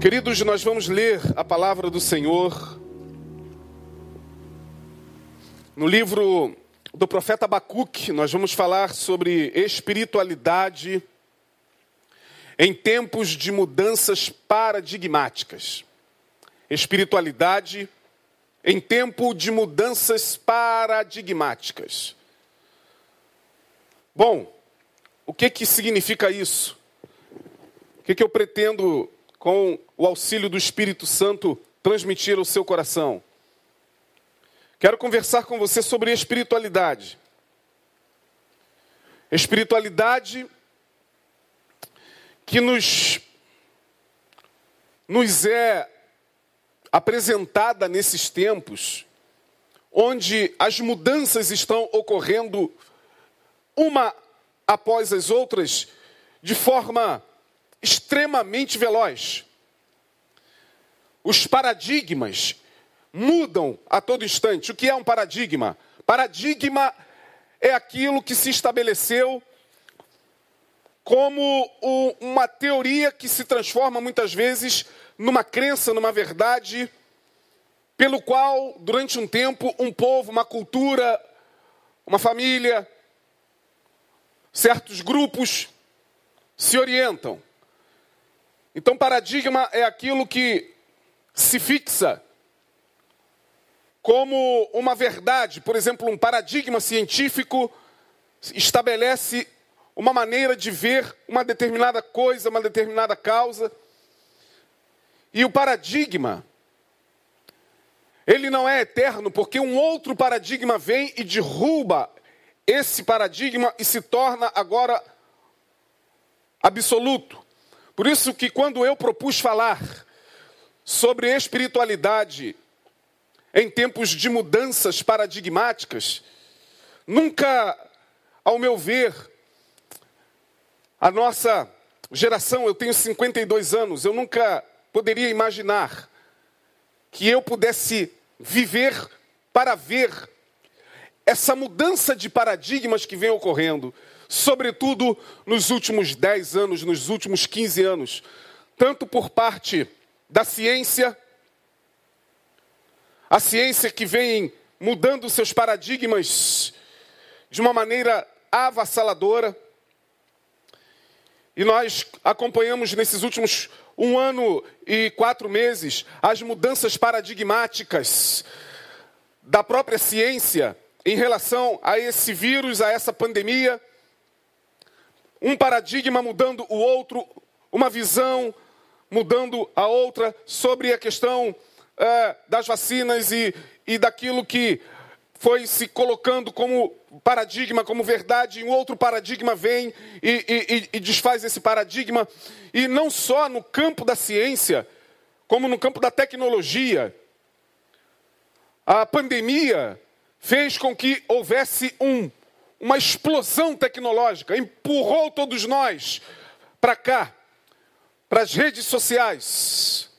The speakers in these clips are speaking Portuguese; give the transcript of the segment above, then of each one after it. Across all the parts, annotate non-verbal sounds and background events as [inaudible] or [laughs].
Queridos, nós vamos ler a palavra do Senhor no livro do profeta Abacuque. Nós vamos falar sobre espiritualidade em tempos de mudanças paradigmáticas. Espiritualidade em tempo de mudanças paradigmáticas. Bom, o que que significa isso? O que que eu pretendo com o auxílio do Espírito Santo, transmitir ao seu coração. Quero conversar com você sobre espiritualidade. Espiritualidade que nos, nos é apresentada nesses tempos, onde as mudanças estão ocorrendo uma após as outras de forma extremamente veloz. Os paradigmas mudam a todo instante. O que é um paradigma? Paradigma é aquilo que se estabeleceu como uma teoria que se transforma muitas vezes numa crença, numa verdade, pelo qual, durante um tempo, um povo, uma cultura, uma família, certos grupos se orientam. Então, paradigma é aquilo que se fixa como uma verdade. Por exemplo, um paradigma científico estabelece uma maneira de ver uma determinada coisa, uma determinada causa. E o paradigma, ele não é eterno, porque um outro paradigma vem e derruba esse paradigma e se torna agora absoluto. Por isso que quando eu propus falar sobre espiritualidade em tempos de mudanças paradigmáticas, nunca, ao meu ver, a nossa geração, eu tenho 52 anos, eu nunca poderia imaginar que eu pudesse viver para ver essa mudança de paradigmas que vem ocorrendo sobretudo nos últimos 10 anos, nos últimos 15 anos, tanto por parte da ciência, a ciência que vem mudando seus paradigmas de uma maneira avassaladora. E nós acompanhamos nesses últimos um ano e quatro meses as mudanças paradigmáticas da própria ciência em relação a esse vírus, a essa pandemia um paradigma mudando o outro, uma visão mudando a outra sobre a questão é, das vacinas e, e daquilo que foi se colocando como paradigma, como verdade, e um outro paradigma vem e, e, e, desfaz esse paradigma, e não só no campo da ciência, como no campo da tecnologia. A pandemia fez com que houvesse um uma explosão tecnológica, empurrou todos nós para cá, para as redes sociais,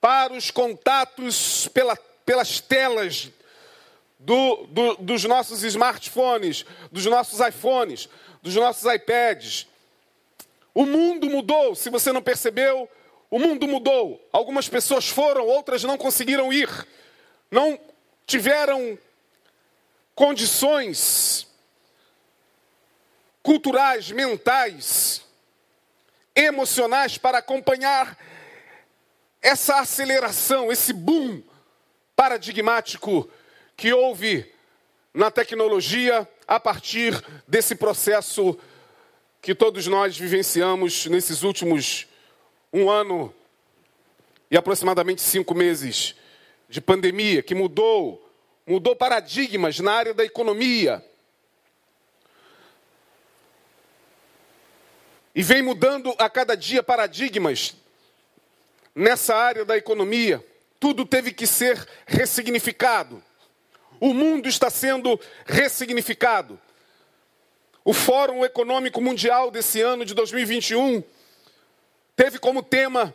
para os contatos pela, pelas telas do, do, dos nossos smartphones, dos nossos iPhones, dos nossos iPads. O mundo mudou, se você não percebeu, o mundo mudou. Algumas pessoas foram, outras não conseguiram ir, não tiveram condições culturais, mentais, emocionais para acompanhar essa aceleração, esse boom paradigmático que houve na tecnologia a partir desse processo que todos nós vivenciamos nesses últimos um ano e aproximadamente cinco meses de pandemia, que mudou, mudou paradigmas na área da economia, E vem mudando a cada dia paradigmas nessa área da economia. Tudo teve que ser ressignificado. O mundo está sendo ressignificado. O Fórum Econômico Mundial desse ano de 2021 teve como tema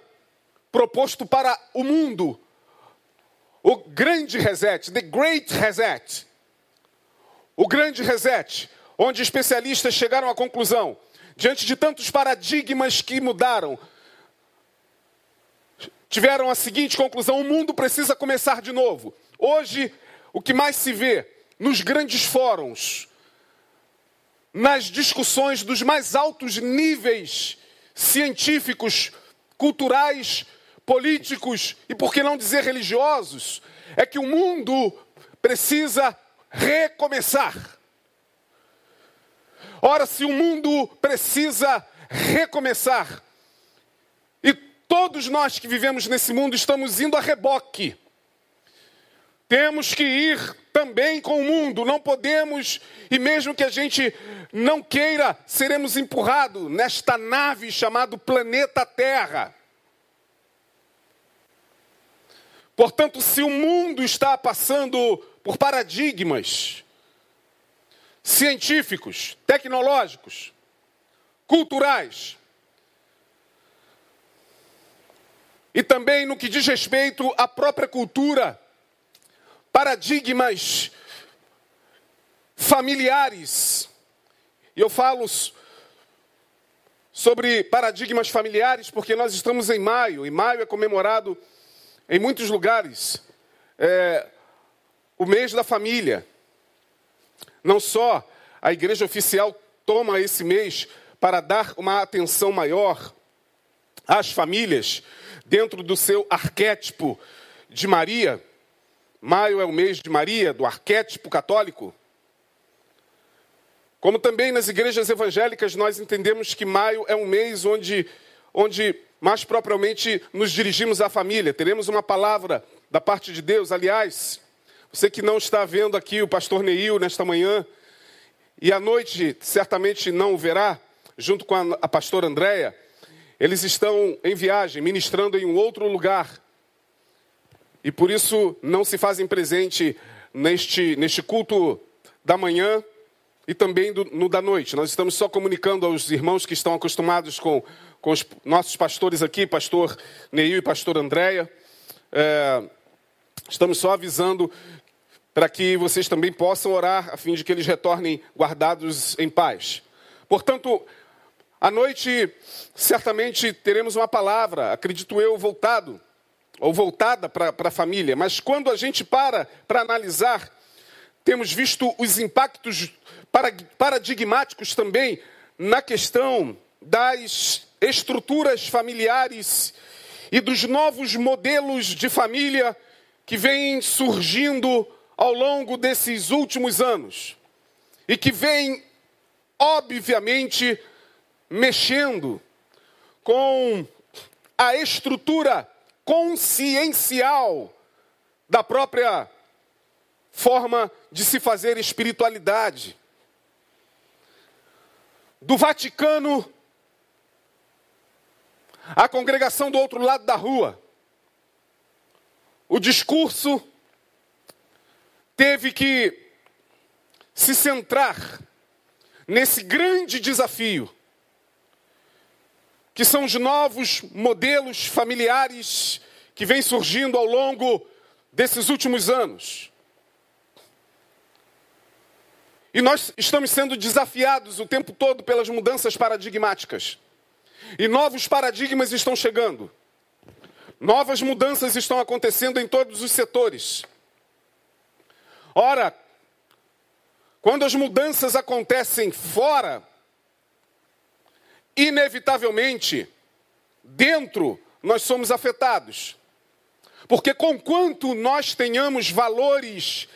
proposto para o mundo o grande reset, the great reset. O grande reset, onde especialistas chegaram à conclusão diante de tantos paradigmas que mudaram, tiveram a seguinte conclusão: o mundo precisa começar de novo. Hoje, o que mais se vê nos grandes fóruns, nas discussões dos mais altos níveis científicos, culturais, políticos e, por que não dizer, religiosos, é que o mundo precisa recomeçar. Ora, se o mundo precisa recomeçar, e todos nós que vivemos nesse mundo estamos indo a reboque, temos que ir também com o mundo, não podemos, e mesmo que a gente não queira, seremos empurrados nesta nave chamada planeta Terra. Portanto, se o mundo está passando por paradigmas científicos, tecnológicos, culturais, e também no que diz respeito à própria cultura, paradigmas familiares. E eu falo sobre paradigmas familiares porque nós estamos em maio, e maio é comemorado em muitos lugares, é, o mês da família. Não só a igreja oficial toma esse mês para dar uma atenção maior às famílias, dentro do seu arquétipo de Maria. Maio é o mês de Maria, do arquétipo católico. Como também nas igrejas evangélicas nós entendemos que maio é um mês onde, onde mais propriamente nos dirigimos à família. Teremos uma palavra da parte de Deus. Aliás, você que não está vendo aqui o pastor Neil nesta manhã, e à noite certamente não o verá, junto com a, a pastora Andréia, eles estão em viagem, ministrando em um outro lugar. E por isso não se fazem presente neste, neste culto da manhã e também do, no da noite. Nós estamos só comunicando aos irmãos que estão acostumados com com os nossos pastores aqui, pastor Neil e pastor Andréia. É, estamos só avisando para que vocês também possam orar, a fim de que eles retornem guardados em paz. Portanto, à noite, certamente teremos uma palavra, acredito eu, voltado, ou voltada para a família. Mas quando a gente para para analisar, temos visto os impactos paradigmáticos também na questão das estruturas familiares e dos novos modelos de família que vêm surgindo ao longo desses últimos anos e que vêm, obviamente, mexendo com a estrutura consciencial da própria forma de se fazer espiritualidade. Do Vaticano a congregação do outro lado da rua. O discurso teve que se centrar nesse grande desafio, que são os novos modelos familiares que vêm surgindo ao longo desses últimos anos. E nós estamos sendo desafiados o tempo todo pelas mudanças paradigmáticas. E novos paradigmas estão chegando. Novas mudanças estão acontecendo em todos os setores. Ora, quando as mudanças acontecem fora, inevitavelmente, dentro nós somos afetados. Porque conquanto nós tenhamos valores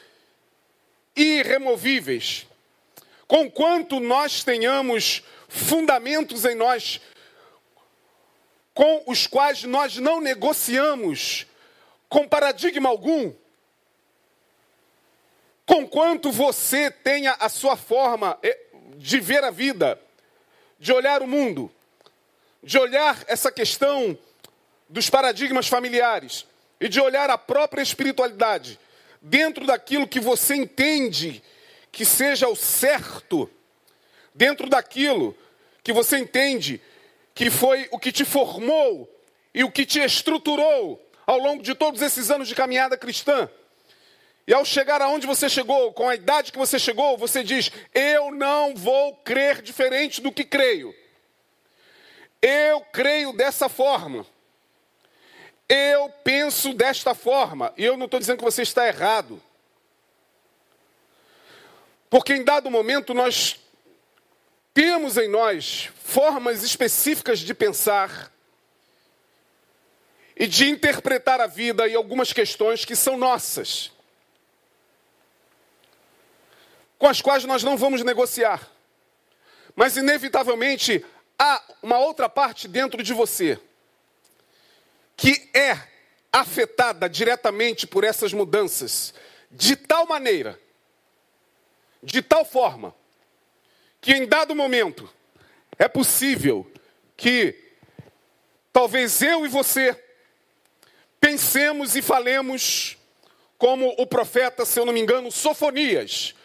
irremovíveis, conquanto nós tenhamos fundamentos em nós com os quais nós não negociamos com paradigma algum. Conquanto você tenha a sua forma eh, de ver a vida, de olhar o mundo, de olhar essa questão dos paradigmas familiares e de olhar a própria espiritualidade dentro daquilo que você entende que seja o certo, dentro daquilo que você entende que foi o que te formou e o que te estruturou ao longo de todos esses anos de caminhada cristã. E ao chegar aonde você chegou, com a idade que você chegou, você diz: Eu não vou crer diferente do que creio. Eu creio dessa forma. eu penso desta forma. E eu não estou dizendo que você está errado. Porque em dado momento nós temos em nós formas específicas de pensar e de interpretar a vida e algumas questões que são nossas, com as quais nós não vamos negociar. Mas, inevitavelmente, há uma outra parte dentro de você que é afetada diretamente por essas mudanças, de tal maneira, de tal forma, que em dado momento é possível que talvez eu e você pensemos e falemos como o profeta, se eu não me engano, Sofonias,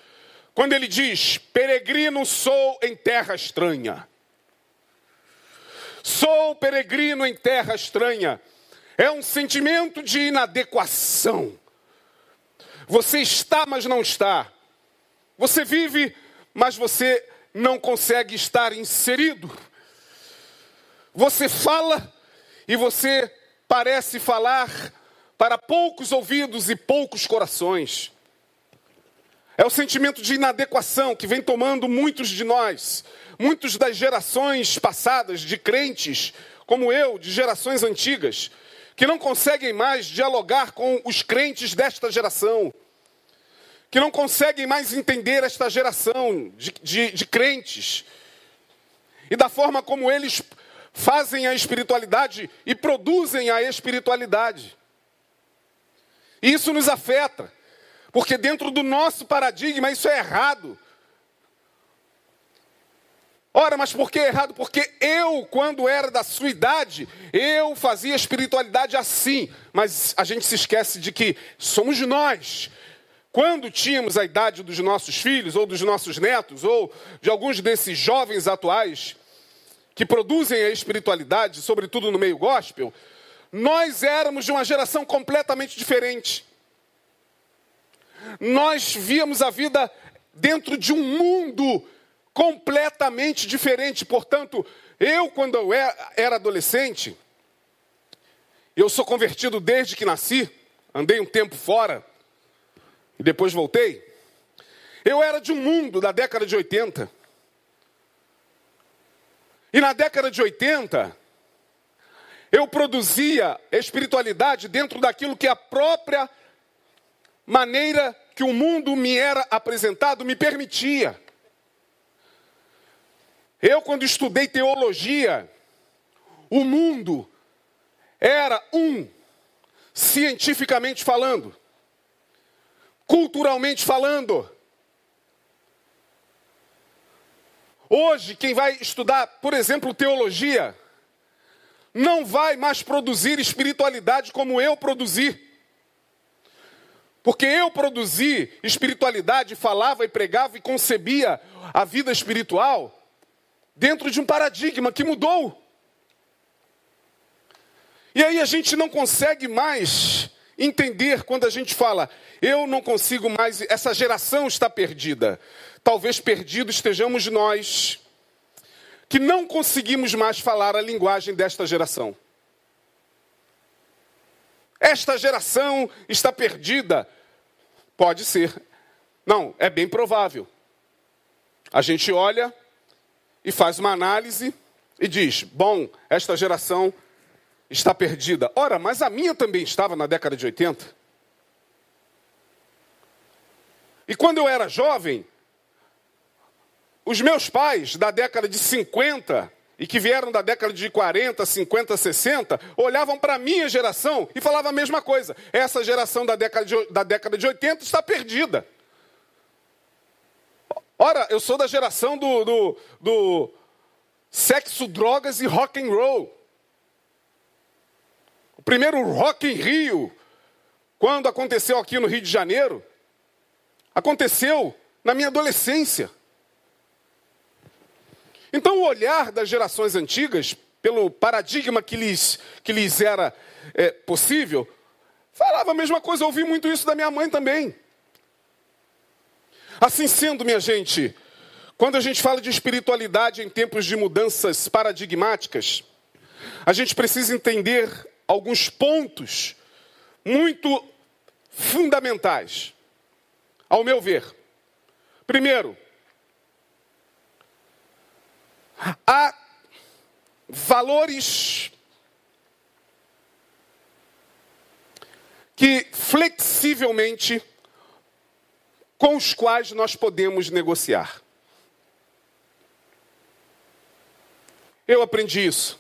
quando ele diz: Peregrino sou em terra estranha. Sou peregrino em terra estranha. É um sentimento de inadequação. Você está, mas não está. Você vive, mas você não consegue estar inserido. Você fala e você parece falar para poucos ouvidos e poucos corações. É o sentimento de inadequação que vem tomando muitos de nós, muitos das gerações passadas, de crentes como eu, de gerações antigas que não conseguem mais dialogar com os crentes desta geração, que não conseguem mais entender esta geração de, de, de crentes, e da forma como eles fazem a espiritualidade e produzem a espiritualidade. E isso nos afeta, porque dentro do nosso paradigma isso é errado. Ora, mas por que errado? Porque eu, quando era da sua idade, eu fazia espiritualidade assim. Mas a gente se esquece de que somos nós. Quando tínhamos a idade dos nossos filhos, ou dos nossos netos, ou de alguns desses jovens atuais, que produzem a espiritualidade, sobretudo no meio gospel, nós éramos de uma geração completamente diferente. Nós víamos a vida dentro de um mundo completamente diferente. Portanto, eu, quando eu era adolescente, eu sou convertido desde que nasci, andei um tempo fora e depois voltei. Eu era de um mundo da década de 80. E na década de 80, eu produzia espiritualidade dentro daquilo que a própria maneira que o mundo me era apresentado me permitia. Eu, quando estudei teologia, o mundo era um, cientificamente falando, culturalmente falando. Hoje, quem vai estudar, por exemplo, teologia, não vai mais produzir espiritualidade como eu produzi. Porque eu produzi espiritualidade, falava e pregava e concebia a vida espiritual dentro de um paradigma que mudou. E aí a gente não consegue mais entender quando a gente fala, eu não consigo mais, essa geração está perdida. Talvez perdido estejamos nós, que não conseguimos mais falar a linguagem desta geração. Esta geração está perdida. Pode ser. Não, é bem provável. A gente olha e faz uma análise e diz: bom, esta geração está perdida. Ora, mas a minha também estava na década de 80. E quando eu era jovem, os meus pais da década de 50 e que vieram da década de 40, 50, 60, olhavam para a minha geração e falavam a mesma coisa. Essa geração da década de, da década de 80 está perdida. Ora, eu sou da geração do, do, do sexo, drogas e rock and roll. Primeiro Rock em Rio, quando aconteceu aqui no Rio de Janeiro, aconteceu na minha adolescência. Então, o olhar das gerações antigas, pelo paradigma que lhes, que lhes era é, possível, falava a mesma coisa. Eu ouvi muito isso da minha mãe também. Assim sendo, minha gente, quando a gente fala de espiritualidade em tempos de mudanças paradigmáticas, a gente precisa entender alguns pontos muito fundamentais, ao meu ver. Primeiro, há valores que flexivelmente com os quais nós podemos negociar. Eu aprendi isso.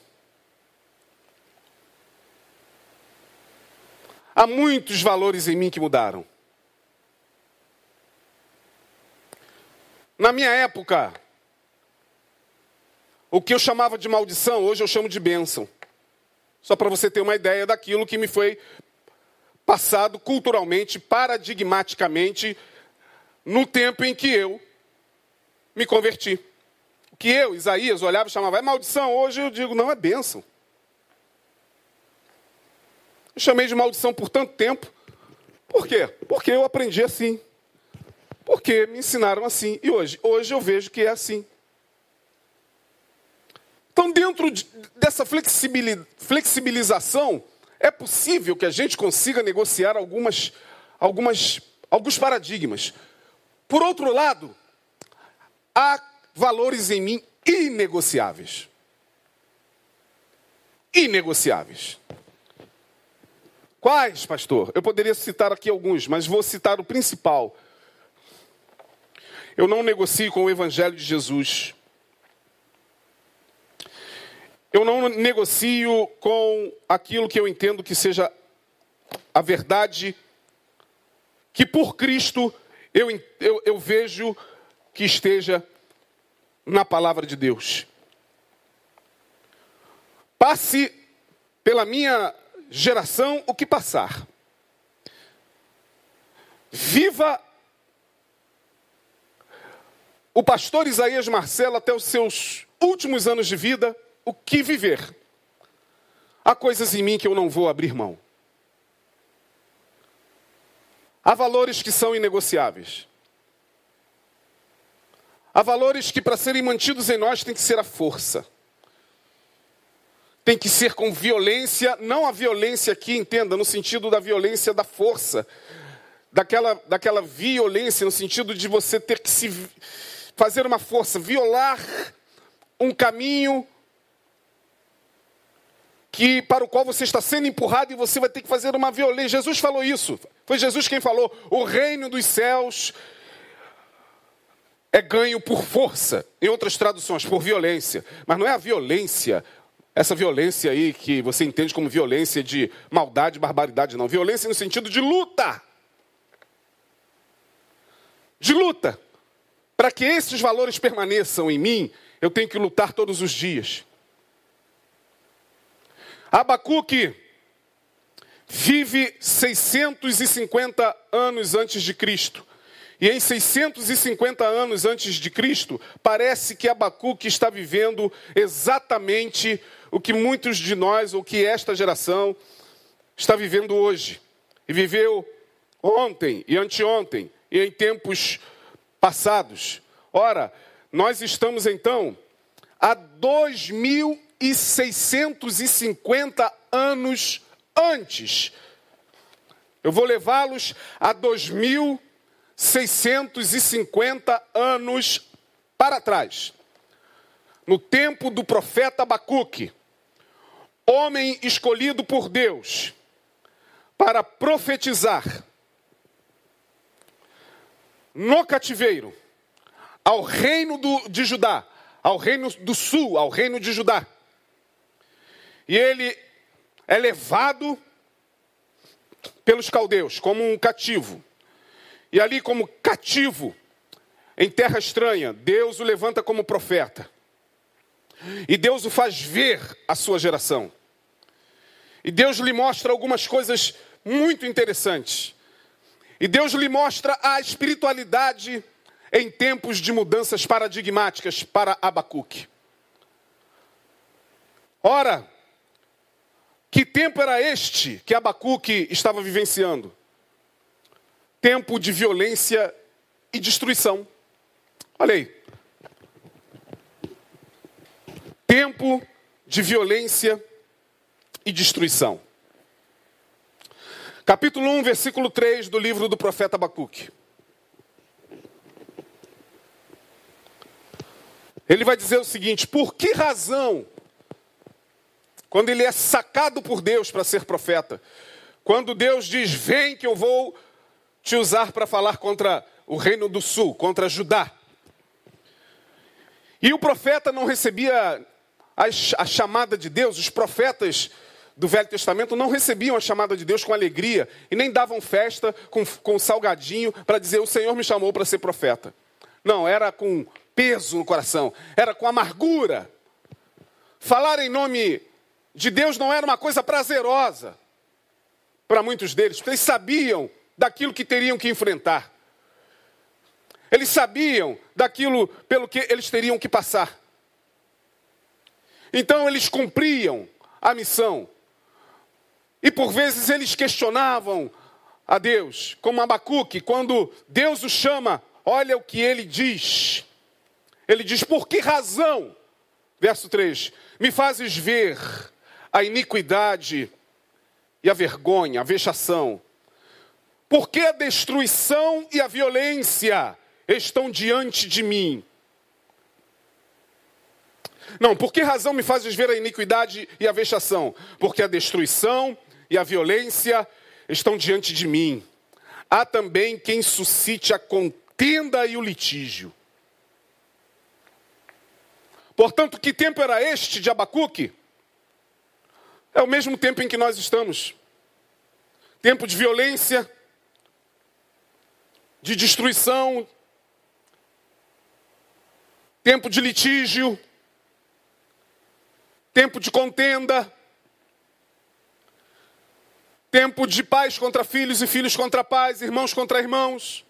Há muitos valores em mim que mudaram. Na minha época, o que eu chamava de maldição, hoje eu chamo de bênção. Só para você ter uma ideia daquilo que me foi passado culturalmente, paradigmaticamente, no tempo em que eu me converti. O que eu, Isaías, olhava e chamava, é maldição. Hoje eu digo, não, é bênção. Chamei de maldição por tanto tempo. Por quê? Porque eu aprendi assim. Porque me ensinaram assim. E hoje? Hoje eu vejo que é assim. Então, dentro de, dessa flexibilização, é possível que a gente consiga negociar algumas, algumas, alguns paradigmas. Por outro lado, há valores em mim inegociáveis. Inegociáveis. Quais, pastor? Eu poderia citar aqui alguns, mas vou citar o principal. Eu não negocio com o Evangelho de Jesus. Eu não negocio com aquilo que eu entendo que seja a verdade, que por Cristo eu, eu, eu vejo que esteja na palavra de Deus. Passe pela minha geração o que passar. Viva o pastor Isaías Marcelo até os seus últimos anos de vida, o que viver. Há coisas em mim que eu não vou abrir mão. Há valores que são inegociáveis. Há valores que, para serem mantidos em nós, tem que ser a força tem que ser com violência, não a violência aqui, entenda, no sentido da violência da força, daquela, daquela violência, no sentido de você ter que se fazer uma força, violar um caminho que para o qual você está sendo empurrado e você vai ter que fazer uma violência. Jesus falou isso. Foi Jesus quem falou: "O reino dos céus é ganho por força". Em outras traduções, por violência. Mas não é a violência essa violência aí que você entende como violência de maldade, barbaridade, não. Violência no sentido de luta. De luta. Para que esses valores permaneçam em mim, eu tenho que lutar todos os dias. Abacuque vive 650 anos antes de Cristo. E em 650 anos antes de Cristo, parece que Abacuque está vivendo exatamente o que muitos de nós, ou que esta geração está vivendo hoje. E viveu ontem e anteontem e em tempos passados. Ora, nós estamos então a 2.650 anos antes. Eu vou levá-los a 2.650 anos para trás. No tempo do profeta Abacuque homem escolhido por Deus para profetizar no cativeiro ao reino do, de Judá, ao reino do sul, ao reino de Judá. E ele é levado pelos caldeus como um cativo. E ali, como cativo, em terra estranha, Deus o levanta como profeta. E Deus o faz ver a sua geração. E Deus lhe mostra algumas coisas muito interessantes. E Deus lhe mostra a espiritualidade em tempos de mudanças paradigmáticas para Abacuque. Ora, que tempo era este que Abacuque estava vivenciando? Tempo de violência e destruição. Olha aí. Tempo de violência e destruição. Capítulo 1, versículo 3 do livro do profeta Abacuque. Ele vai dizer o seguinte: por que razão, quando ele é sacado por Deus para ser profeta, quando Deus diz, vem que eu vou te usar para falar contra o reino do sul, contra Judá. E o profeta não recebia a, chamada de Deus, os profetas do Velho Testamento não recebiam a chamada de Deus com alegria e nem davam festa com, com salgadinho para dizer: O Senhor me chamou para ser profeta. Não, era com peso no coração, era com amargura. Falar em nome de Deus não era uma coisa prazerosa para muitos deles, porque eles sabiam daquilo que teriam que enfrentar. Eles sabiam daquilo pelo que eles teriam que passar. Então eles cumpriam a missão. E por vezes eles questionavam a Deus, como Abacuque, quando Deus o chama, olha o que ele diz. Ele diz: Por que razão, verso 3, me fazes ver a iniquidade e a vergonha, a vexação? Por que a destruição e a violência estão diante de mim? Não, por que razão me fazes ver a iniquidade e a vexação? Porque a destruição e a violência estão diante de mim. Há também quem suscite a contenda e o litígio. Portanto, que tempo era este de Abacuque? É o mesmo tempo em que nós estamos. Tempo de violência, de destruição, tempo de litígio, tempo de contenda, tempo de pais contra filhos e filhos contra pais, irmãos contra irmãos.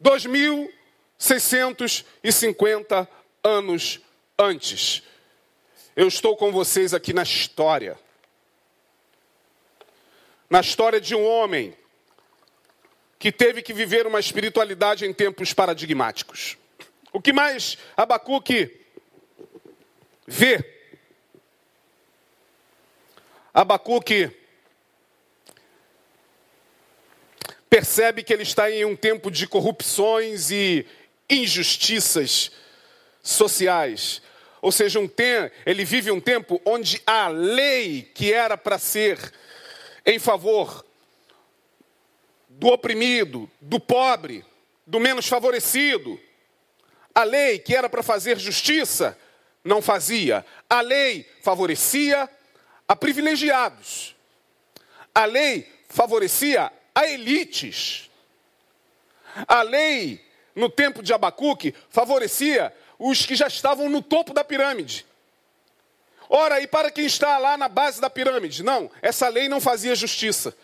2650 anos antes. Eu estou com vocês aqui na história. Na história de um homem que teve que viver uma espiritualidade em tempos paradigmáticos. O que mais Abacuque vê? Abacuque percebe que ele está em um tempo de corrupções e injustiças sociais. Ou seja, um tem, ele vive um tempo onde a lei que era para ser em favor do oprimido, do pobre, do menos favorecido. A lei que era para fazer justiça, não fazia. A lei favorecia a privilegiados. A lei favorecia a elites. A lei, no tempo de Abacuque, favorecia os que já estavam no topo da pirâmide. Ora, e para quem está lá na base da pirâmide? Não, essa lei não fazia justiça.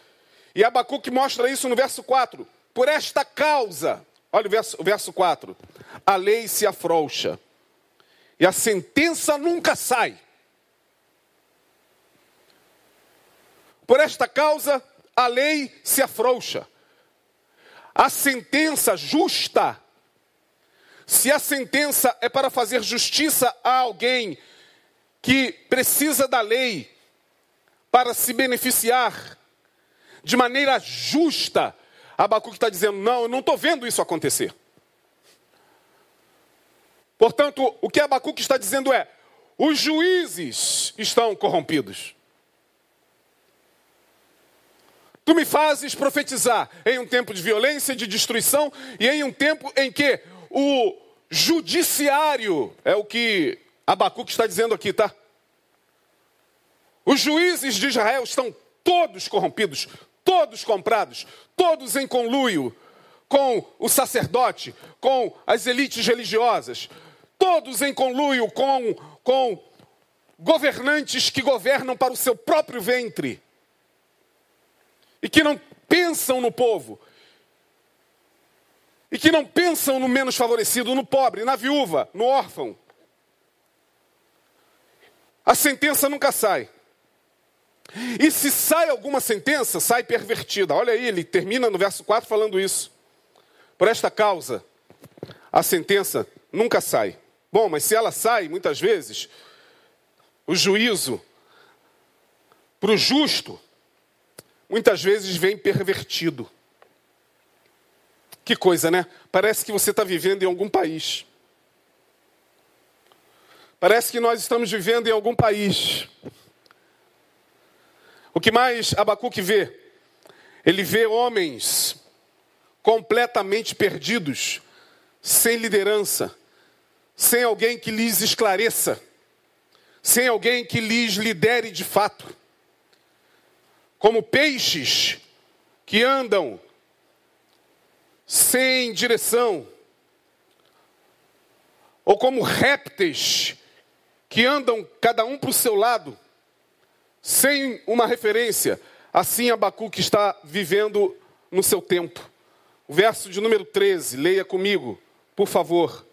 E Abacuque mostra isso no verso 4. Por esta causa, olha o verso, o verso 4: a lei se afrouxa e a sentença nunca sai. Por esta causa, a lei se afrouxa. A sentença justa, se a sentença é para fazer justiça a alguém que precisa da lei para se beneficiar, de maneira justa. Abacuque está dizendo: não, eu não estou vendo isso acontecer. Portanto, o que Abacuque está dizendo é: os juízes estão corrompidos. Tu me fazes profetizar em um tempo de violência, de destruição e em um tempo em que o judiciário, é o que Abacuque está dizendo aqui, tá? Os juízes de Israel estão todos corrompidos, todos comprados, todos em conluio com o sacerdote, com as elites religiosas, todos em conluio com, com governantes que governam para o seu próprio ventre e que não pensam no povo, e que não pensam no menos favorecido, no pobre, na viúva, no órfão. A sentença nunca sai. E se sai alguma sentença, sai pervertida. Olha aí, ele termina no verso 4 falando isso. Por esta causa, a sentença nunca sai. Bom, mas se ela sai, muitas vezes, o juízo para o justo muitas vezes vem pervertido. Que coisa, né? Parece que você está vivendo em algum país. Parece que nós estamos vivendo em algum país. O que mais Abacuque vê? Ele vê homens completamente perdidos, sem liderança, sem alguém que lhes esclareça, sem alguém que lhes lidere de fato. Como peixes que andam sem direção, ou como répteis que andam cada um para o seu lado, sem uma referência. Assim Abacuque está vivendo no seu tempo. O verso de número 13, leia comigo, por favor.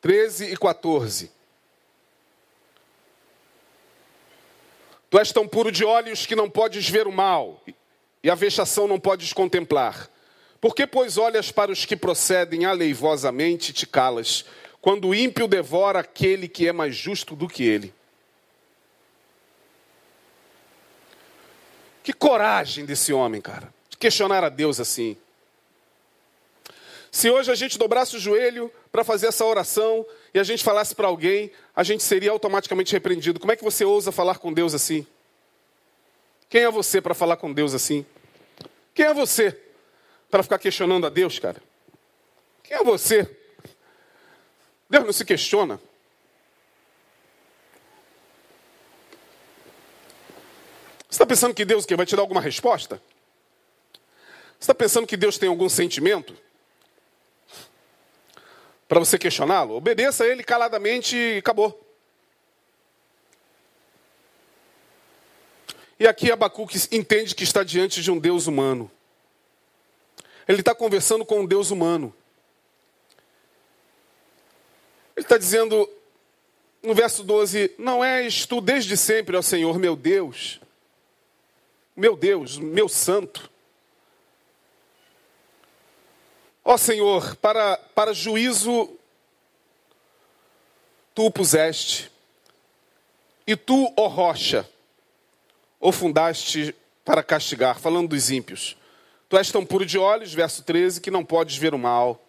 13 e 14. Tu és tão puro de olhos que não podes ver o mal, e a vexação não podes contemplar. Por que, pois, olhas para os que procedem aleivosamente e te calas, quando o ímpio devora aquele que é mais justo do que ele? Que coragem desse homem, cara, de questionar a Deus assim. Se hoje a gente dobrasse o joelho para fazer essa oração e a gente falasse para alguém, a gente seria automaticamente repreendido. Como é que você ousa falar com Deus assim? Quem é você para falar com Deus assim? Quem é você para ficar questionando a Deus, cara? Quem é você? Deus não se questiona. Você está pensando que Deus que vai te dar alguma resposta? Você está pensando que Deus tem algum sentimento? Para você questioná-lo? Obedeça a ele caladamente e acabou. E aqui Abacuque entende que está diante de um Deus humano. Ele está conversando com um Deus humano. Ele está dizendo, no verso 12: Não és tu desde sempre, ó Senhor, meu Deus, meu Deus, meu santo. Ó Senhor, para, para juízo tu o puseste, e tu, ó rocha, o fundaste para castigar, falando dos ímpios. Tu és tão puro de olhos, verso 13, que não podes ver o mal.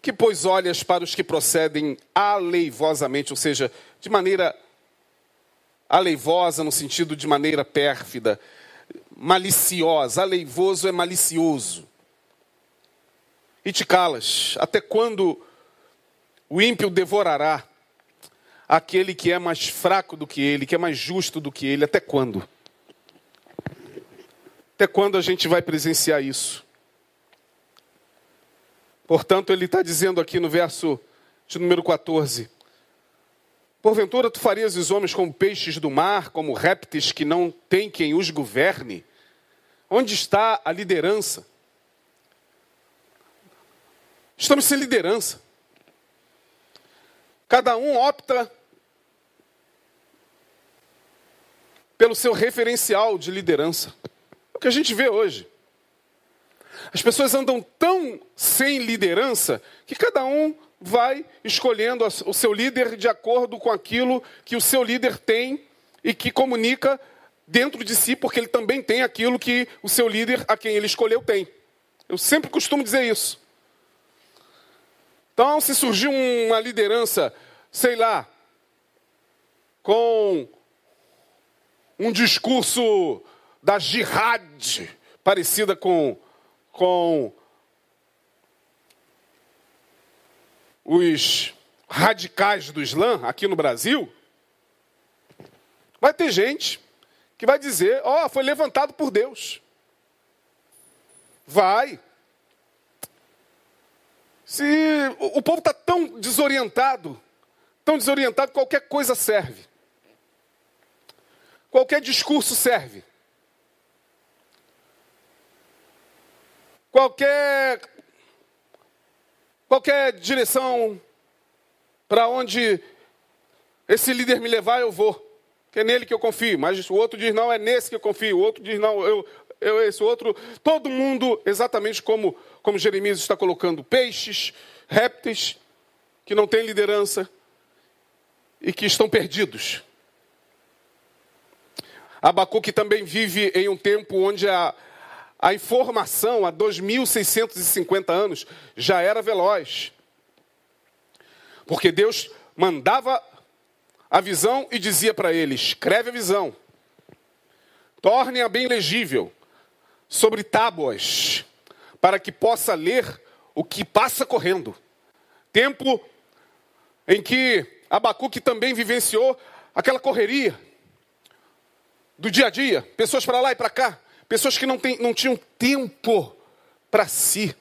Que, pois, olhas para os que procedem aleivosamente, ou seja, de maneira aleivosa no sentido de maneira pérfida, maliciosa. Aleivoso é malicioso. E te calas. Até quando o ímpio devorará aquele que é mais fraco do que ele, que é mais justo do que ele? Até quando? Até quando a gente vai presenciar isso? Portanto, ele está dizendo aqui no verso de número 14: Porventura tu farias os homens como peixes do mar, como répteis que não tem quem os governe? Onde está a liderança? Estamos sem liderança. Cada um opta pelo seu referencial de liderança. É o que a gente vê hoje. As pessoas andam tão sem liderança que cada um vai escolhendo o seu líder de acordo com aquilo que o seu líder tem e que comunica dentro de si, porque ele também tem aquilo que o seu líder, a quem ele escolheu, tem. Eu sempre costumo dizer isso. Então, se surgir uma liderança, sei lá, com um discurso da jihad, parecida com, com os radicais do Islã aqui no Brasil, vai ter gente que vai dizer: Ó, oh, foi levantado por Deus. Vai. Se o povo está tão desorientado, tão desorientado, qualquer coisa serve. Qualquer discurso serve. Qualquer qualquer direção para onde esse líder me levar, eu vou. Que é nele que eu confio. Mas o outro diz, não, é nesse que eu confio. O outro diz, não, eu, eu esse outro. Todo mundo, exatamente como, como Jeremias está colocando, peixes, répteis, que não têm liderança e que estão perdidos. Abacuque também vive em um tempo onde a, a informação, há 2.650 anos, já era veloz. Porque Deus mandava a visão e dizia para ele: escreve a visão, torne-a bem legível, sobre tábuas, para que possa ler o que passa correndo. Tempo em que Abacuque também vivenciou aquela correria do dia a dia, pessoas para lá e para cá, pessoas que não, tem, não tinham tempo para si,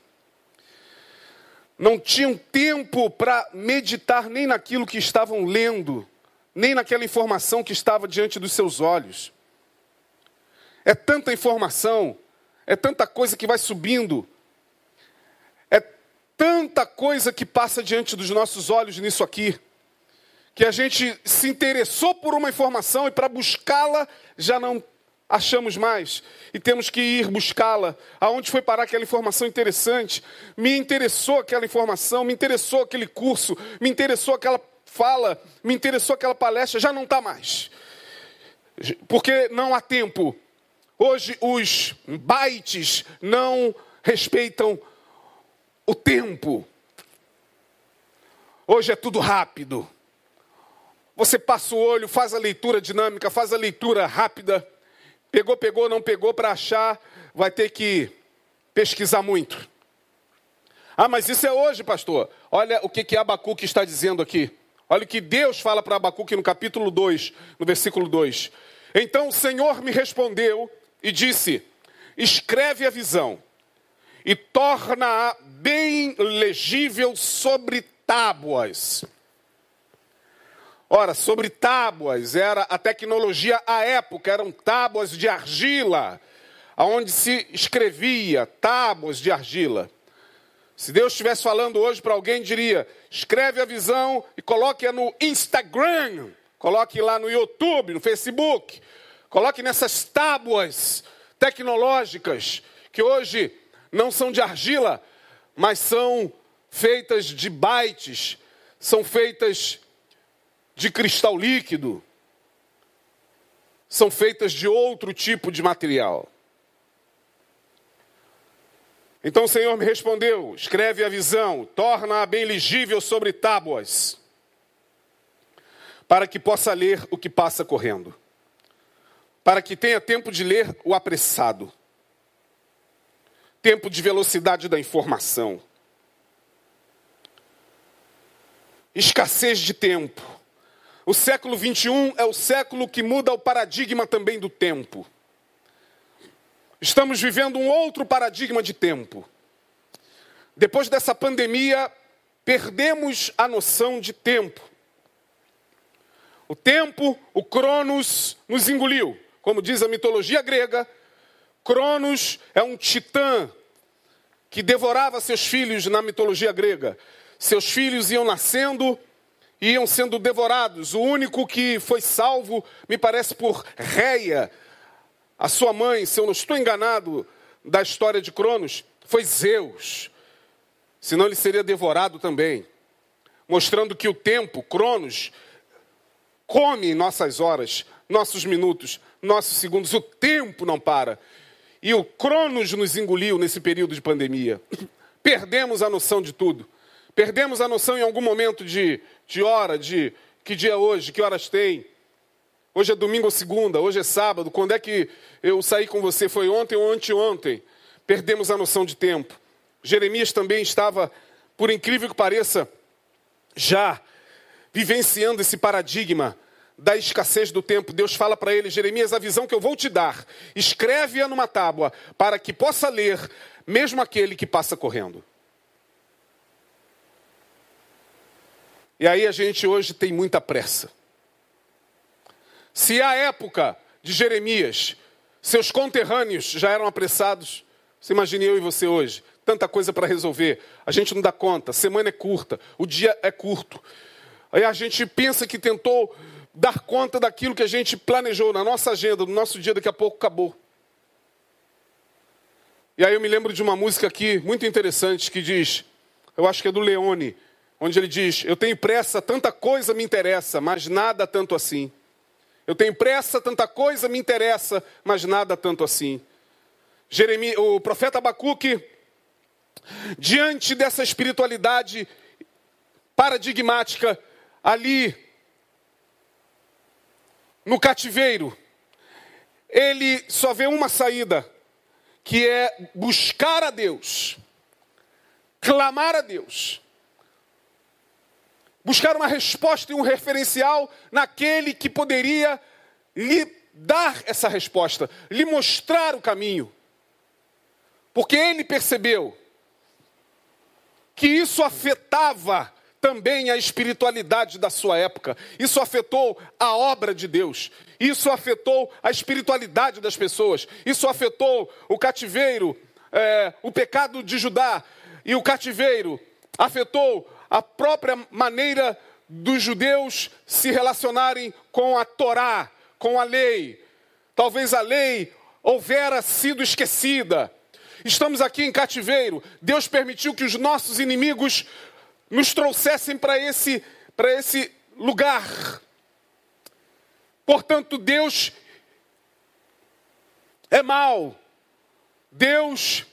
não tinham tempo para meditar nem naquilo que estavam lendo, nem naquela informação que estava diante dos seus olhos. É tanta informação, é tanta coisa que vai subindo, tanta coisa que passa diante dos nossos olhos nisso aqui que a gente se interessou por uma informação e para buscá-la já não achamos mais e temos que ir buscá-la. Aonde foi parar aquela informação interessante? Me interessou aquela informação, me interessou aquele curso, me interessou aquela fala, me interessou aquela palestra, já não está mais. Porque não há tempo. Hoje os bytes não respeitam o tempo. Hoje é tudo rápido. Você passa o olho, faz a leitura dinâmica, faz a leitura rápida. Pegou, pegou, não pegou para achar, vai ter que pesquisar muito. Ah, mas isso é hoje, pastor. Olha o que, que Abacuque está dizendo aqui. Olha o que Deus fala para Abacuque no capítulo 2, no versículo 2. Então o Senhor me respondeu e disse: Escreve a visão e torna-a bem legível sobre tábuas Ora, sobre tábuas, era a tecnologia à época, eram tábuas de argila, aonde se escrevia, tábuas de argila. Se Deus estivesse falando hoje para alguém, diria: escreve a visão e coloque-a no Instagram, coloque lá no YouTube, no Facebook, coloque nessas tábuas tecnológicas que hoje não são de argila, mas são feitas de bytes, são feitas de cristal líquido, são feitas de outro tipo de material. Então o Senhor me respondeu: escreve a visão, torna-a bem legível sobre tábuas, para que possa ler o que passa correndo, para que tenha tempo de ler o apressado, tempo de velocidade da informação, escassez de tempo, o século 21 é o século que muda o paradigma também do tempo. Estamos vivendo um outro paradigma de tempo. Depois dessa pandemia, perdemos a noção de tempo. O tempo, o Cronos, nos engoliu. Como diz a mitologia grega, Cronos é um titã que devorava seus filhos na mitologia grega. Seus filhos iam nascendo iam sendo devorados. O único que foi salvo, me parece, por Reia, a sua mãe, se eu não estou enganado, da história de Cronos, foi Zeus. Senão ele seria devorado também. Mostrando que o tempo, Cronos, come nossas horas, nossos minutos, nossos segundos. O tempo não para. E o Cronos nos engoliu nesse período de pandemia. Perdemos a noção de tudo. Perdemos a noção em algum momento de, de hora, de que dia é hoje, que horas tem. Hoje é domingo ou segunda, hoje é sábado. Quando é que eu saí com você? Foi ontem ou anteontem? Perdemos a noção de tempo. Jeremias também estava, por incrível que pareça, já vivenciando esse paradigma da escassez do tempo. Deus fala para ele, Jeremias, a visão que eu vou te dar, escreve-a numa tábua, para que possa ler, mesmo aquele que passa correndo. E aí a gente hoje tem muita pressa. Se a época de Jeremias, seus conterrâneos já eram apressados, você imagine eu e você hoje, tanta coisa para resolver, a gente não dá conta, a semana é curta, o dia é curto. Aí a gente pensa que tentou dar conta daquilo que a gente planejou na nossa agenda, no nosso dia, daqui a pouco acabou. E aí eu me lembro de uma música aqui muito interessante que diz, eu acho que é do Leone, onde ele diz: Eu tenho pressa, tanta coisa me interessa, mas nada tanto assim. Eu tenho pressa, tanta coisa me interessa, mas nada tanto assim. Jeremias, o profeta Abacuque, diante dessa espiritualidade paradigmática, ali no cativeiro, ele só vê uma saída, que é buscar a Deus, clamar a Deus, buscar uma resposta e um referencial naquele que poderia lhe dar essa resposta, lhe mostrar o caminho. Porque ele percebeu que isso afetava também a espiritualidade da sua época. Isso afetou a obra de Deus. Isso afetou a espiritualidade das pessoas. Isso afetou o cativeiro, é, o pecado de Judá. E o cativeiro afetou a própria maneira dos judeus se relacionarem com a Torá, com a lei. Talvez a lei houvera sido esquecida. Estamos aqui em cativeiro. Deus permitiu que os nossos inimigos nos trouxessem para esse, para esse lugar. Portanto, Deus é mau. Deus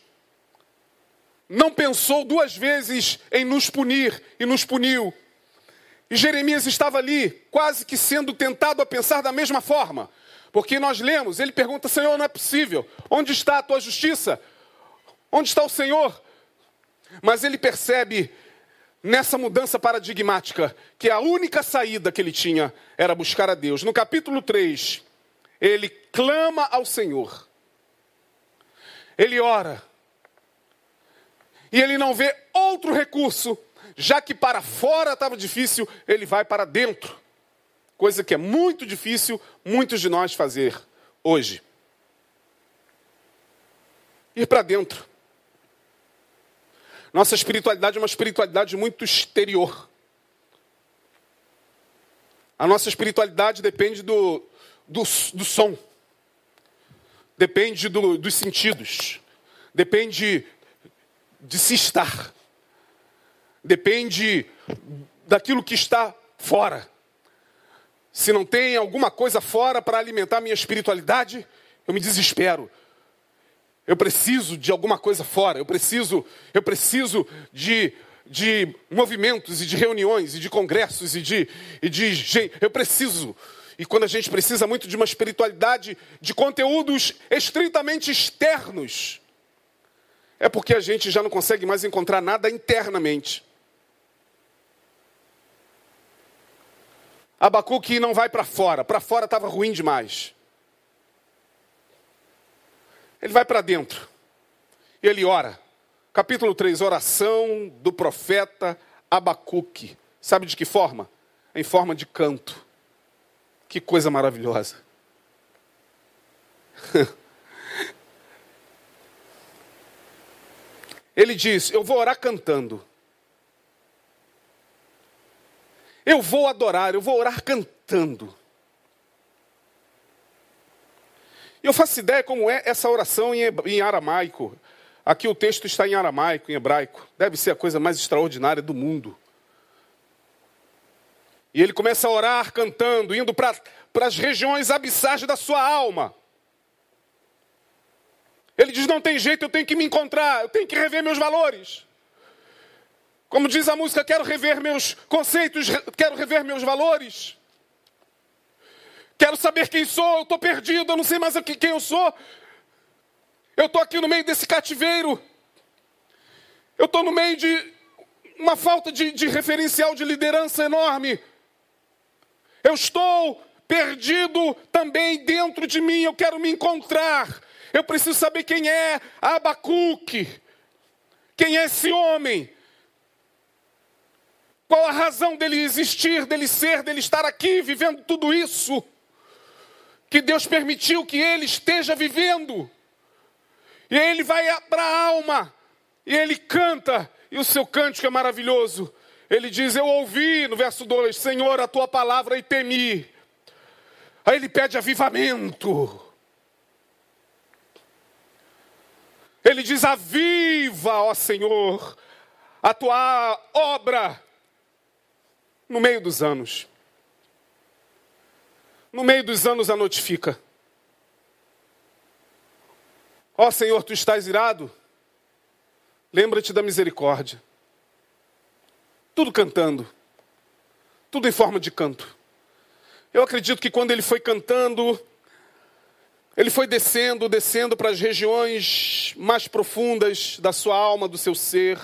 não pensou duas vezes em nos punir e nos puniu. E Jeremias estava ali, quase que sendo tentado a pensar da mesma forma. Porque nós lemos, ele pergunta: Senhor, não é possível. Onde está a tua justiça? Onde está o Senhor? Mas ele percebe nessa mudança paradigmática, que a única saída que ele tinha era buscar a Deus. No capítulo 3, ele clama ao Senhor. Ele ora. E ele não vê outro recurso, já que para fora estava difícil, ele vai para dentro. Coisa que é muito difícil muitos de nós fazer hoje. Ir para dentro. Nossa espiritualidade é uma espiritualidade muito exterior. A nossa espiritualidade depende do, do, do som, depende do, dos sentidos, depende de se estar, depende daquilo que está fora. Se não tem alguma coisa fora para alimentar minha espiritualidade, eu me desespero. Eu preciso de alguma coisa fora, eu preciso, eu preciso de, de movimentos e de reuniões e de congressos e de, e de gente. Eu preciso. E quando a gente precisa muito de uma espiritualidade de conteúdos estritamente externos, é porque a gente já não consegue mais encontrar nada internamente. Abacuque não vai para fora, para fora estava ruim demais. Ele vai para dentro e ele ora. Capítulo 3, oração do profeta Abacuque. Sabe de que forma? Em forma de canto. Que coisa maravilhosa. [laughs] Ele diz: Eu vou orar cantando. Eu vou adorar, eu vou orar cantando. E eu faço ideia como é essa oração em aramaico. Aqui o texto está em aramaico, em hebraico. Deve ser a coisa mais extraordinária do mundo. E ele começa a orar cantando, indo para as regiões abissais da sua alma. Ele diz: Não tem jeito, eu tenho que me encontrar, eu tenho que rever meus valores. Como diz a música, quero rever meus conceitos, quero rever meus valores. Quero saber quem sou, eu estou perdido, eu não sei mais quem eu sou. Eu estou aqui no meio desse cativeiro. Eu estou no meio de uma falta de, de referencial de liderança enorme. Eu estou perdido também dentro de mim, eu quero me encontrar. Eu preciso saber quem é Abacuque. Quem é esse homem? Qual a razão dele existir, dele ser, dele estar aqui vivendo tudo isso? Que Deus permitiu que ele esteja vivendo. E ele vai para a alma, e ele canta, e o seu cântico é maravilhoso. Ele diz: Eu ouvi, no verso 2, Senhor, a tua palavra e temi. Aí ele pede avivamento. Ele diz: Aviva, ó Senhor, a tua obra no meio dos anos. No meio dos anos a notifica. Ó oh, Senhor, tu estás irado? Lembra-te da misericórdia. Tudo cantando, tudo em forma de canto. Eu acredito que quando ele foi cantando, ele foi descendo, descendo para as regiões mais profundas da sua alma, do seu ser,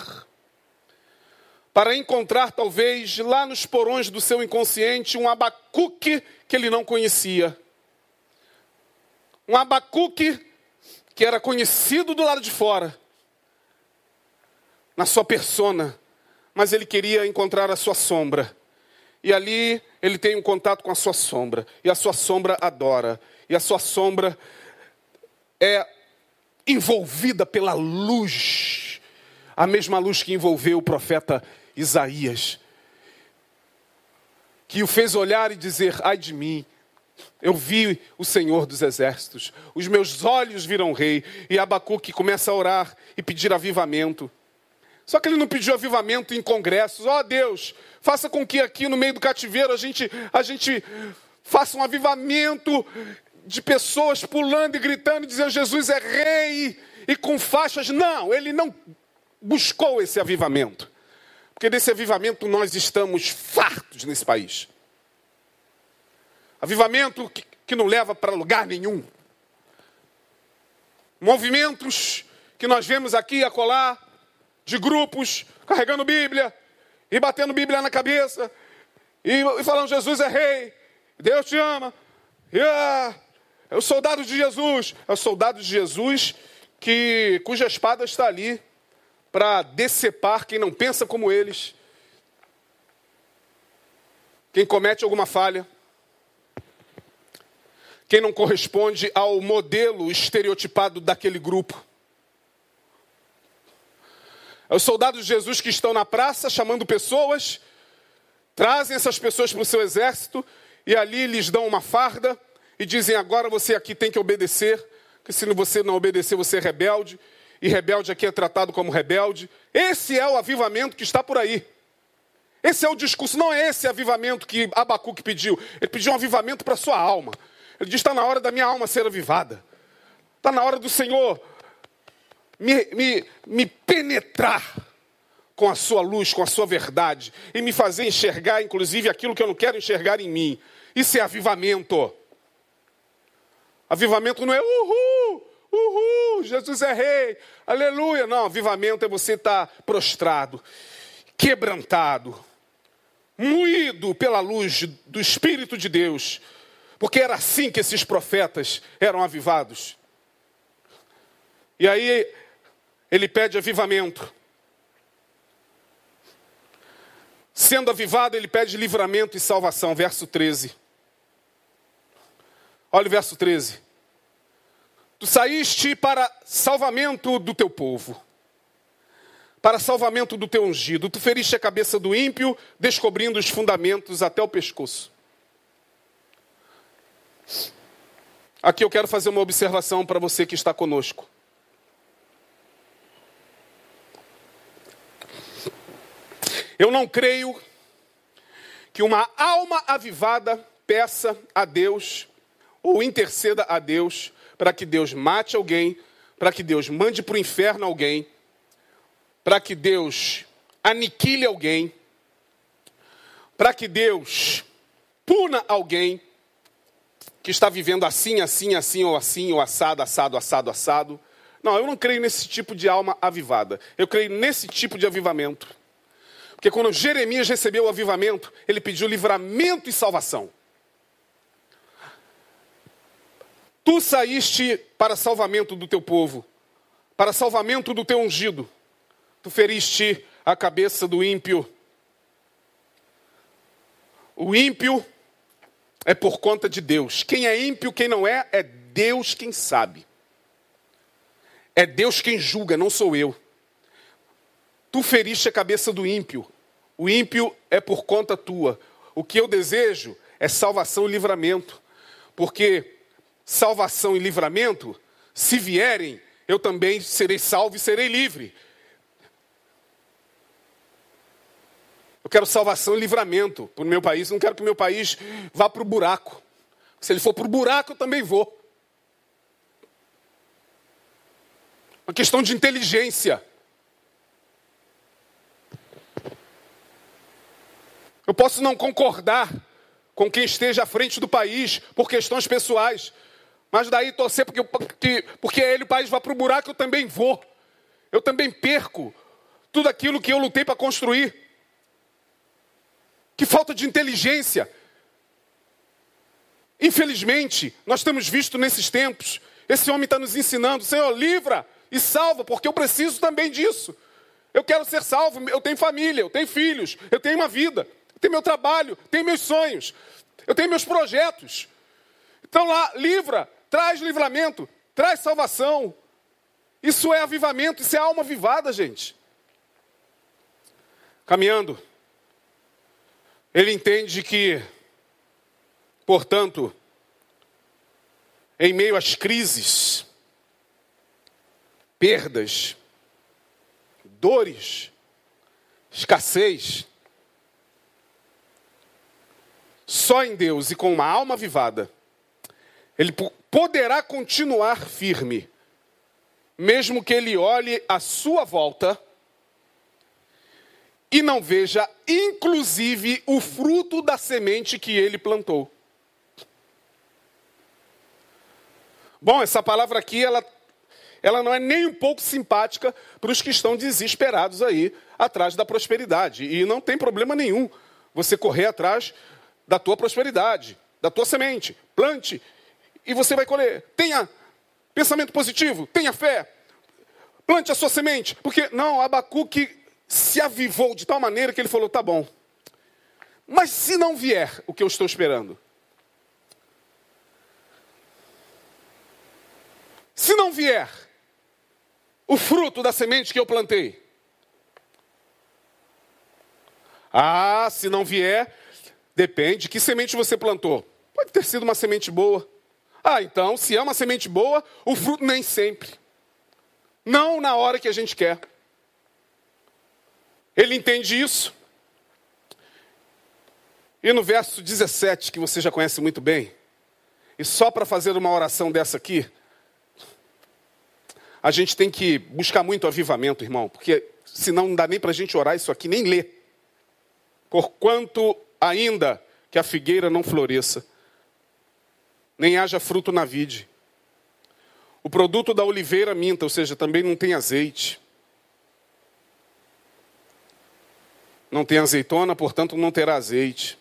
para encontrar talvez lá nos porões do seu inconsciente um abacuque que ele não conhecia. Um abacuque que era conhecido do lado de fora, na sua persona, mas ele queria encontrar a sua sombra. E ali ele tem um contato com a sua sombra, e a sua sombra adora e a sua sombra é envolvida pela luz, a mesma luz que envolveu o profeta Isaías, que o fez olhar e dizer: ai de mim. Eu vi o Senhor dos exércitos, os meus olhos viram rei, e Abacuque começa a orar e pedir avivamento. Só que ele não pediu avivamento em congressos. Ó oh, Deus, faça com que aqui no meio do cativeiro a gente, a gente faça um avivamento de pessoas pulando e gritando, dizendo Jesus é rei, e com faixas. Não, ele não buscou esse avivamento. Porque desse avivamento nós estamos fartos nesse país. Avivamento que, que não leva para lugar nenhum. Movimentos que nós vemos aqui a colar, de grupos, carregando Bíblia, e batendo Bíblia na cabeça, e, e falando: Jesus é rei, Deus te ama. Yeah. É o soldado de Jesus. É o soldado de Jesus que, cuja espada está ali para decepar quem não pensa como eles, quem comete alguma falha, quem não corresponde ao modelo estereotipado daquele grupo. É os soldados de Jesus que estão na praça chamando pessoas, trazem essas pessoas para o seu exército e ali lhes dão uma farda e dizem: agora você aqui tem que obedecer, que se você não obedecer, você é rebelde, e rebelde aqui é tratado como rebelde. Esse é o avivamento que está por aí. Esse é o discurso, não é esse avivamento que Abacuque pediu. Ele pediu um avivamento para a sua alma. Ele diz: está na hora da minha alma ser avivada. Está na hora do Senhor me, me, me penetrar com a sua luz, com a sua verdade, e me fazer enxergar, inclusive, aquilo que eu não quero enxergar em mim. Isso é avivamento. Avivamento não é uhul, uhul, Jesus é rei, aleluia. Não, avivamento é você estar tá prostrado, quebrantado, moído pela luz do Espírito de Deus, porque era assim que esses profetas eram avivados. E aí ele pede avivamento. Sendo avivado, ele pede livramento e salvação. Verso 13. Olha o verso 13. Tu saíste para salvamento do teu povo, para salvamento do teu ungido. Tu feriste a cabeça do ímpio, descobrindo os fundamentos até o pescoço. Aqui eu quero fazer uma observação para você que está conosco. Eu não creio que uma alma avivada peça a Deus ou interceda a Deus para que Deus mate alguém, para que Deus mande para o inferno alguém, para que Deus aniquile alguém, para que Deus puna alguém que está vivendo assim, assim, assim, ou assim, ou assado, assado, assado, assado. Não, eu não creio nesse tipo de alma avivada. Eu creio nesse tipo de avivamento. Porque quando Jeremias recebeu o avivamento, ele pediu livramento e salvação. Tu saíste para salvamento do teu povo, para salvamento do teu ungido. Tu feriste a cabeça do ímpio. O ímpio é por conta de Deus. Quem é ímpio, quem não é, é Deus quem sabe. É Deus quem julga, não sou eu. Tu feriste a cabeça do ímpio. O ímpio é por conta tua. O que eu desejo é salvação e livramento. Porque salvação e livramento, se vierem, eu também serei salvo e serei livre. Eu quero salvação e livramento para o meu país. Não quero que o meu país vá para o buraco. Se ele for para o buraco, eu também vou. Uma questão de inteligência. Eu posso não concordar com quem esteja à frente do país por questões pessoais, mas daí torcer porque, porque, porque ele, o país vai para o buraco, eu também vou. Eu também perco tudo aquilo que eu lutei para construir. Que falta de inteligência. Infelizmente, nós temos visto nesses tempos, esse homem está nos ensinando, Senhor, livra e salva, porque eu preciso também disso. Eu quero ser salvo, eu tenho família, eu tenho filhos, eu tenho uma vida, eu tenho meu trabalho, tenho meus sonhos, eu tenho meus projetos. Então lá, livra, traz livramento, traz salvação. Isso é avivamento, isso é alma avivada, gente. Caminhando, ele entende que, portanto, em meio às crises, perdas, dores, escassez, só em Deus e com uma alma avivada, ele poderá continuar firme, mesmo que ele olhe à sua volta e não veja, inclusive, o fruto da semente que ele plantou. Bom, essa palavra aqui, ela, ela não é nem um pouco simpática para os que estão desesperados aí atrás da prosperidade. E não tem problema nenhum você correr atrás da tua prosperidade, da tua semente. Plante e você vai colher. Tenha pensamento positivo, tenha fé. Plante a sua semente. Porque, não, Abacuque se avivou de tal maneira que ele falou: tá bom. Mas se não vier o que eu estou esperando? Se não vier o fruto da semente que eu plantei? Ah, se não vier, depende. Que semente você plantou? Pode ter sido uma semente boa. Ah, então, se é uma semente boa, o fruto nem sempre. Não na hora que a gente quer. Ele entende isso. E no verso 17, que você já conhece muito bem, e só para fazer uma oração dessa aqui, a gente tem que buscar muito avivamento, irmão, porque senão não dá nem para a gente orar isso aqui, nem ler. Porquanto ainda que a figueira não floresça, nem haja fruto na vide. O produto da oliveira minta, ou seja, também não tem azeite. Não tem azeitona, portanto não terá azeite.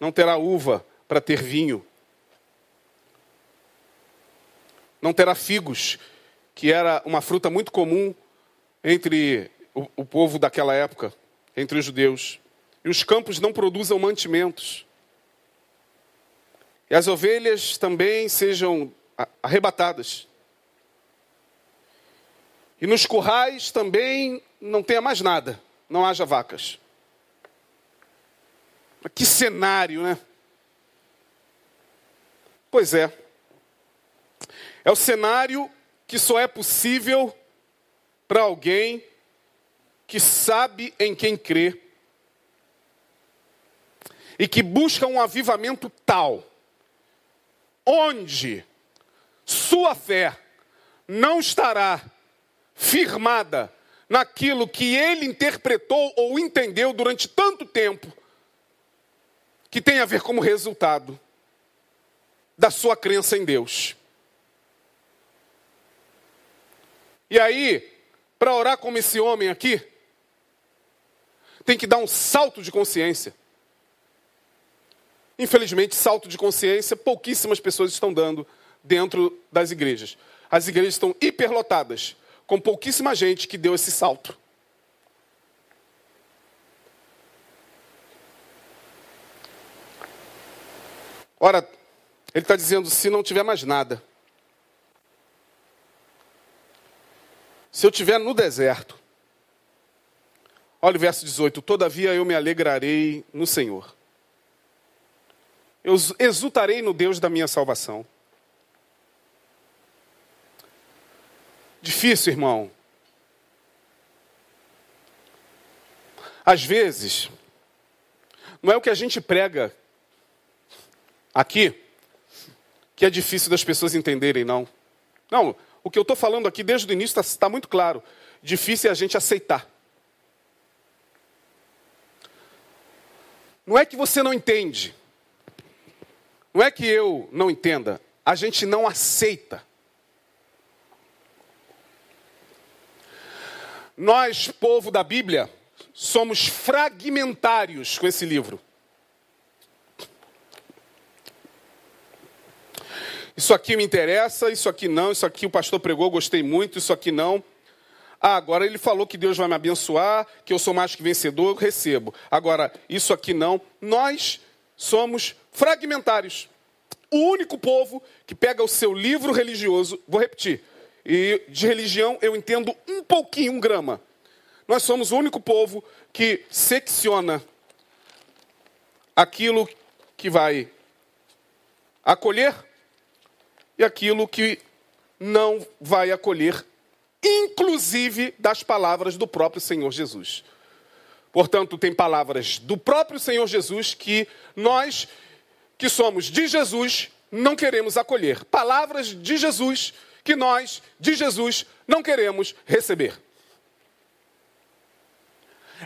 Não terá uva para ter vinho. Não terá figos, que era uma fruta muito comum entre o, povo daquela época, entre os judeus. E os campos não produzam mantimentos. E as ovelhas também sejam arrebatadas. E nos currais também não tenha mais nada não haja vacas. Que cenário, né? Pois é. É o cenário que só é possível para alguém que sabe em quem crê e que busca um avivamento tal, onde sua fé não estará firmada naquilo que ele interpretou ou entendeu durante tanto tempo, que tem a ver como resultado da sua crença em Deus. E aí, para orar como esse homem aqui, tem que dar um salto de consciência. Infelizmente, salto de consciência, pouquíssimas pessoas estão dando dentro das igrejas. As igrejas estão hiperlotadas com pouquíssima gente que deu esse salto. Ora, ele está dizendo: se não tiver mais nada, se eu estiver no deserto, olha o verso 18: Todavia eu me alegrarei no Senhor, eu exultarei no Deus da minha salvação. Difícil, irmão. Às vezes, não é o que a gente prega aqui que é difícil das pessoas entenderem, não. Não, o que eu estou falando aqui desde o início está tá muito claro. Difícil é a gente aceitar. Não é que você não entende. Não é que eu não entenda. A gente não aceita. Nós, povo da Bíblia, somos fragmentários com esse livro. Isso aqui me interessa, isso aqui não, isso aqui o pastor pregou, gostei muito, isso aqui não. Ah, agora ele falou que Deus vai me abençoar, que eu sou mais que vencedor, eu recebo. Agora, isso aqui não. Nós somos fragmentários. O único povo que pega o seu livro religioso, vou repetir, e de religião eu entendo um pouquinho, um grama. Nós somos o único povo que secciona aquilo que vai acolher e aquilo que não vai acolher, inclusive das palavras do próprio Senhor Jesus. Portanto, tem palavras do próprio Senhor Jesus que nós, que somos de Jesus, não queremos acolher. Palavras de Jesus que nós, de Jesus, não queremos receber.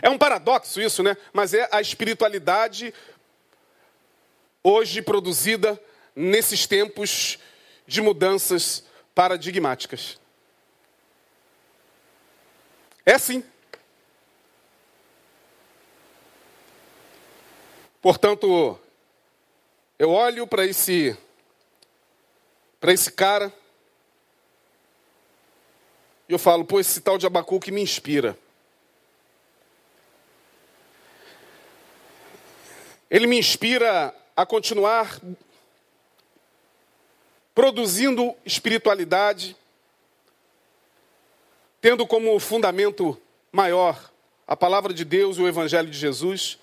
É um paradoxo isso, né? Mas é a espiritualidade hoje produzida nesses tempos de mudanças paradigmáticas. É assim. Portanto, eu olho para esse para esse cara e eu falo, pô, esse tal de Abacuque me inspira. Ele me inspira a continuar produzindo espiritualidade, tendo como fundamento maior a palavra de Deus e o Evangelho de Jesus,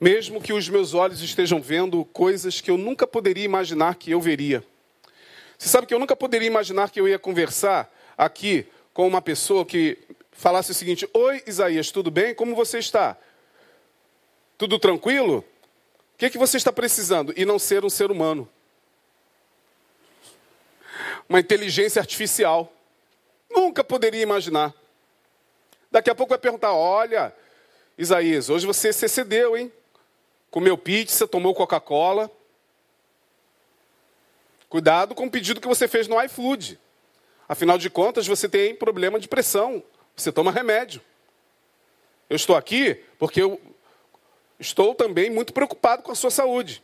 mesmo que os meus olhos estejam vendo coisas que eu nunca poderia imaginar que eu veria. Você sabe que eu nunca poderia imaginar que eu ia conversar aqui com uma pessoa que falasse o seguinte: Oi, Isaías, tudo bem? Como você está? Tudo tranquilo? O que, é que você está precisando? E não ser um ser humano uma inteligência artificial. Nunca poderia imaginar. Daqui a pouco vai perguntar: olha, Isaías, hoje você se excedeu, hein? Comeu pizza, tomou Coca-Cola. Cuidado com o pedido que você fez no iFood. Afinal de contas, você tem problema de pressão. Você toma remédio. Eu estou aqui porque eu estou também muito preocupado com a sua saúde.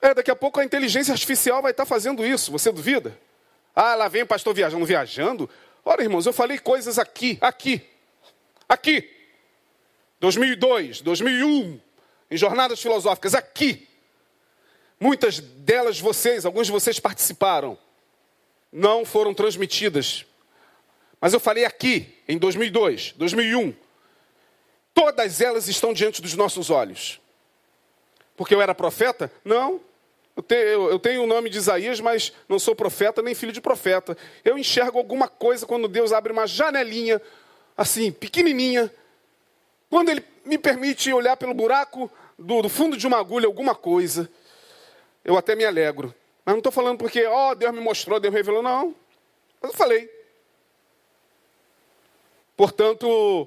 É, daqui a pouco a inteligência artificial vai estar fazendo isso. Você duvida? Ah, lá vem o pastor viajando. Viajando? Ora, irmãos, eu falei coisas aqui, aqui, aqui. 2002, 2001, em jornadas filosóficas, aqui. Muitas delas vocês, alguns de vocês participaram. Não foram transmitidas. Mas eu falei aqui, em 2002, 2001. Todas elas estão diante dos nossos olhos. Porque eu era profeta? Não. Eu tenho, eu tenho o nome de Isaías, mas não sou profeta nem filho de profeta. Eu enxergo alguma coisa quando Deus abre uma janelinha, assim, pequenininha. Quando Ele me permite olhar pelo buraco do, do fundo de uma agulha alguma coisa, eu até me alegro. Mas não estou falando porque, ó, oh, Deus me mostrou, Deus revelou, não. Mas eu falei. Portanto,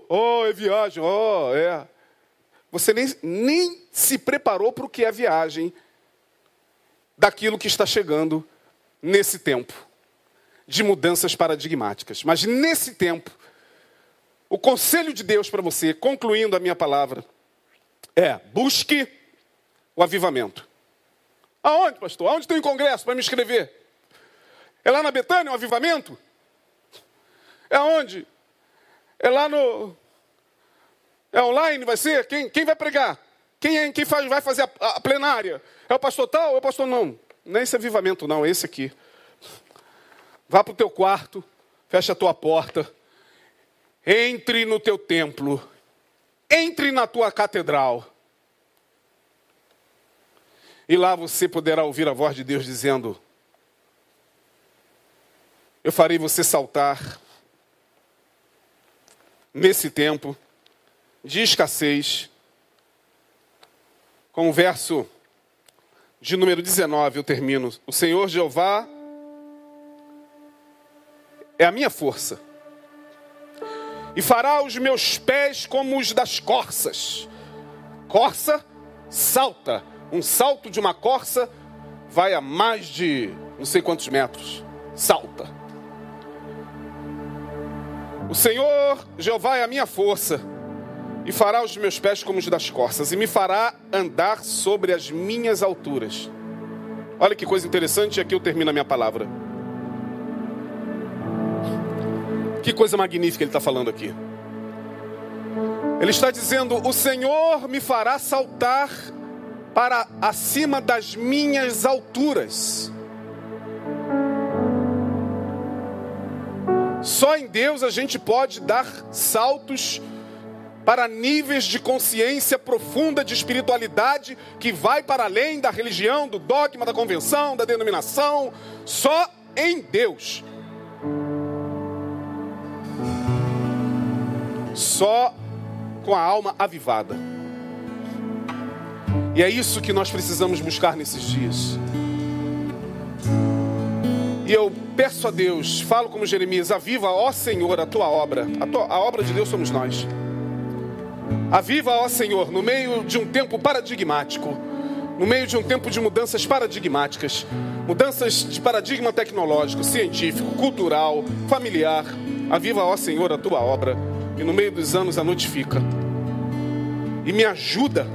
oh, é viagem, oh, é. Você nem, nem se preparou para o que é viagem daquilo que está chegando nesse tempo de mudanças paradigmáticas. Mas nesse tempo, o conselho de Deus para você, concluindo a minha palavra, é: busque o avivamento. Aonde, pastor? Aonde tem um congresso para me inscrever? É lá na Betânia o um avivamento? É aonde? É lá no. É online, vai ser? Quem, quem vai pregar? Quem, é, quem faz, vai fazer a, a plenária? É o pastor tal ou é o pastor não? Não é esse avivamento, não, é esse aqui. Vá para o teu quarto, fecha a tua porta, entre no teu templo, entre na tua catedral. E lá você poderá ouvir a voz de Deus dizendo: Eu farei você saltar nesse tempo de escassez, com o verso de número 19, eu termino. O Senhor Jeová é a minha força. E fará os meus pés como os das corças. Corça salta. Um salto de uma corça vai a mais de não sei quantos metros. Salta. O Senhor Jeová é a minha força e fará os meus pés como os das corças, e me fará andar sobre as minhas alturas. Olha que coisa interessante, e aqui eu termino a minha palavra. Que coisa magnífica ele está falando aqui. Ele está dizendo: O Senhor me fará saltar para acima das minhas alturas. Só em Deus a gente pode dar saltos para níveis de consciência profunda de espiritualidade que vai para além da religião, do dogma, da convenção, da denominação, só em Deus. Só com a alma avivada. E é isso que nós precisamos buscar nesses dias. E eu peço a Deus, falo como Jeremias: aviva, ó Senhor, a tua obra. A, tua, a obra de Deus somos nós. Aviva, ó Senhor, no meio de um tempo paradigmático, no meio de um tempo de mudanças paradigmáticas, mudanças de paradigma tecnológico, científico, cultural, familiar. Aviva, ó Senhor, a tua obra e no meio dos anos a notifica. E me ajuda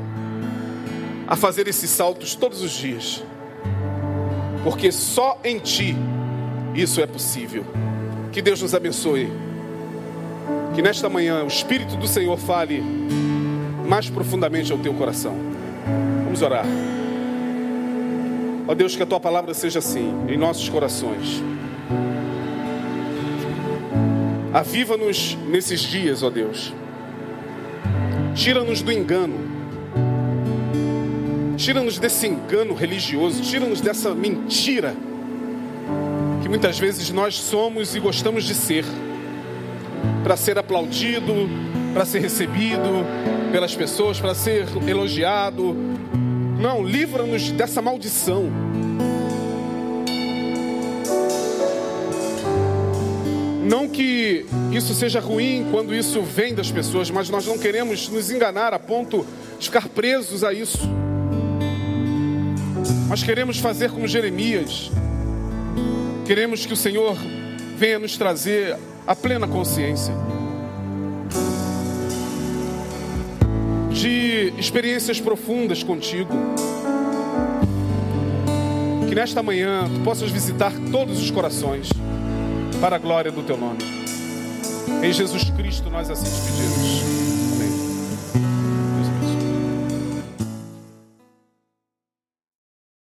a fazer esses saltos todos os dias, porque só em Ti isso é possível. Que Deus nos abençoe. Que nesta manhã o Espírito do Senhor fale mais profundamente ao teu coração. Vamos orar. Ó Deus, que a tua palavra seja assim em nossos corações. Aviva-nos nesses dias, ó Deus. Tira-nos do engano. Tira-nos desse engano religioso. Tira-nos dessa mentira que muitas vezes nós somos e gostamos de ser para ser aplaudido, para ser recebido pelas pessoas, para ser elogiado. Não, livra-nos dessa maldição. Não que isso seja ruim quando isso vem das pessoas, mas nós não queremos nos enganar a ponto de ficar presos a isso. Nós queremos fazer como Jeremias. Queremos que o Senhor venha nos trazer a plena consciência de experiências profundas contigo. Que nesta manhã tu possas visitar todos os corações para a glória do teu nome. Em Jesus Cristo nós assim te pedimos.